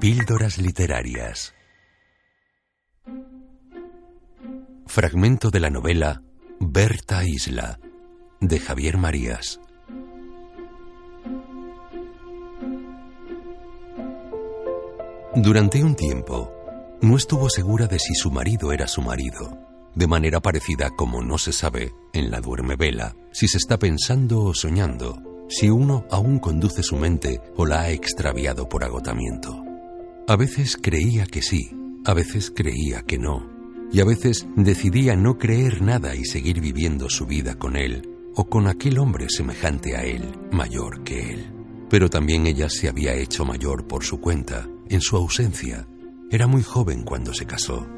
Píldoras literarias. Fragmento de la novela Berta Isla, de Javier Marías. Durante un tiempo, no estuvo segura de si su marido era su marido, de manera parecida como no se sabe, en la duerme vela, si se está pensando o soñando, si uno aún conduce su mente o la ha extraviado por agotamiento. A veces creía que sí, a veces creía que no, y a veces decidía no creer nada y seguir viviendo su vida con él o con aquel hombre semejante a él, mayor que él. Pero también ella se había hecho mayor por su cuenta, en su ausencia. Era muy joven cuando se casó.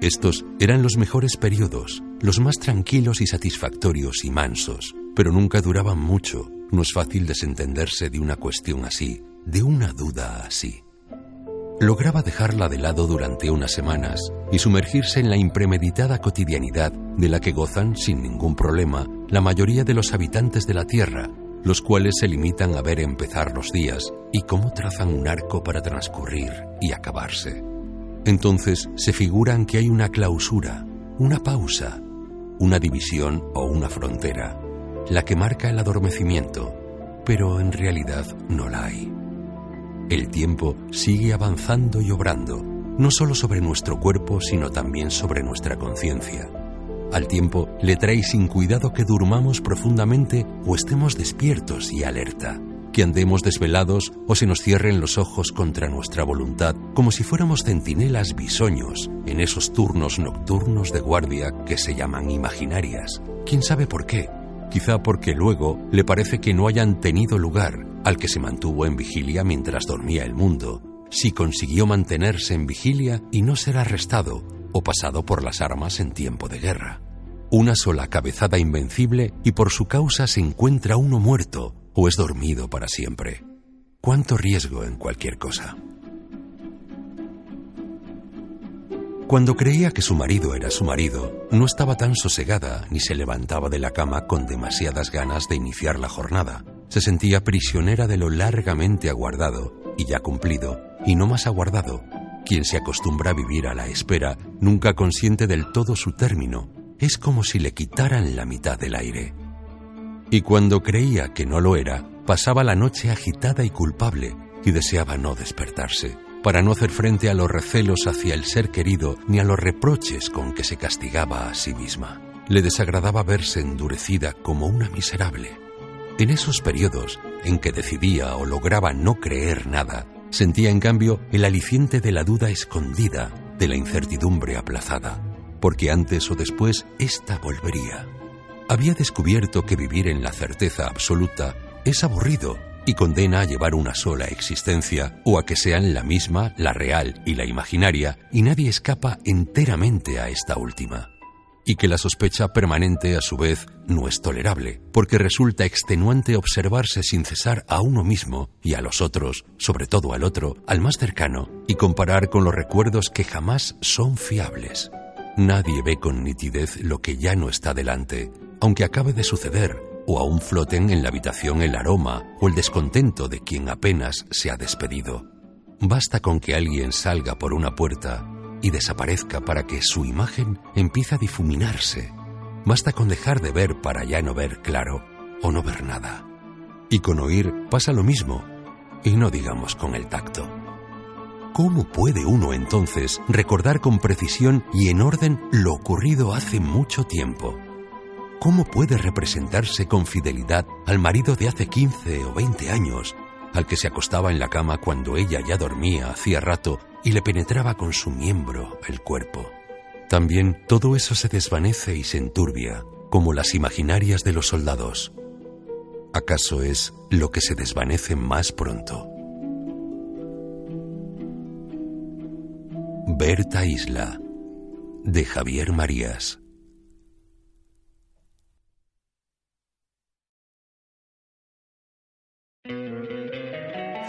Estos eran los mejores periodos, los más tranquilos y satisfactorios y mansos, pero nunca duraban mucho. No es fácil desentenderse de una cuestión así, de una duda así lograba dejarla de lado durante unas semanas y sumergirse en la impremeditada cotidianidad de la que gozan sin ningún problema la mayoría de los habitantes de la Tierra, los cuales se limitan a ver empezar los días y cómo trazan un arco para transcurrir y acabarse. Entonces se figuran que hay una clausura, una pausa, una división o una frontera, la que marca el adormecimiento, pero en realidad no la hay. El tiempo sigue avanzando y obrando, no solo sobre nuestro cuerpo, sino también sobre nuestra conciencia. Al tiempo le trae sin cuidado que durmamos profundamente o estemos despiertos y alerta, que andemos desvelados o se nos cierren los ojos contra nuestra voluntad, como si fuéramos centinelas bisoños en esos turnos nocturnos de guardia que se llaman imaginarias. ¿Quién sabe por qué? Quizá porque luego le parece que no hayan tenido lugar al que se mantuvo en vigilia mientras dormía el mundo, si consiguió mantenerse en vigilia y no ser arrestado o pasado por las armas en tiempo de guerra. Una sola cabezada invencible y por su causa se encuentra uno muerto o es dormido para siempre. ¿Cuánto riesgo en cualquier cosa? Cuando creía que su marido era su marido, no estaba tan sosegada ni se levantaba de la cama con demasiadas ganas de iniciar la jornada. Se sentía prisionera de lo largamente aguardado y ya cumplido, y no más aguardado. Quien se acostumbra a vivir a la espera nunca consiente del todo su término. Es como si le quitaran la mitad del aire. Y cuando creía que no lo era, pasaba la noche agitada y culpable y deseaba no despertarse para no hacer frente a los recelos hacia el ser querido ni a los reproches con que se castigaba a sí misma. Le desagradaba verse endurecida como una miserable. En esos periodos en que decidía o lograba no creer nada, sentía en cambio el aliciente de la duda escondida, de la incertidumbre aplazada, porque antes o después ésta volvería. Había descubierto que vivir en la certeza absoluta es aburrido y condena a llevar una sola existencia o a que sean la misma, la real y la imaginaria, y nadie escapa enteramente a esta última. Y que la sospecha permanente, a su vez, no es tolerable, porque resulta extenuante observarse sin cesar a uno mismo y a los otros, sobre todo al otro, al más cercano, y comparar con los recuerdos que jamás son fiables. Nadie ve con nitidez lo que ya no está delante, aunque acabe de suceder o aún floten en la habitación el aroma o el descontento de quien apenas se ha despedido. Basta con que alguien salga por una puerta y desaparezca para que su imagen empiece a difuminarse. Basta con dejar de ver para ya no ver claro o no ver nada. Y con oír pasa lo mismo, y no digamos con el tacto. ¿Cómo puede uno entonces recordar con precisión y en orden lo ocurrido hace mucho tiempo? ¿Cómo puede representarse con fidelidad al marido de hace 15 o 20 años, al que se acostaba en la cama cuando ella ya dormía hacía rato y le penetraba con su miembro el cuerpo? También todo eso se desvanece y se enturbia, como las imaginarias de los soldados. ¿Acaso es lo que se desvanece más pronto? Berta Isla, de Javier Marías.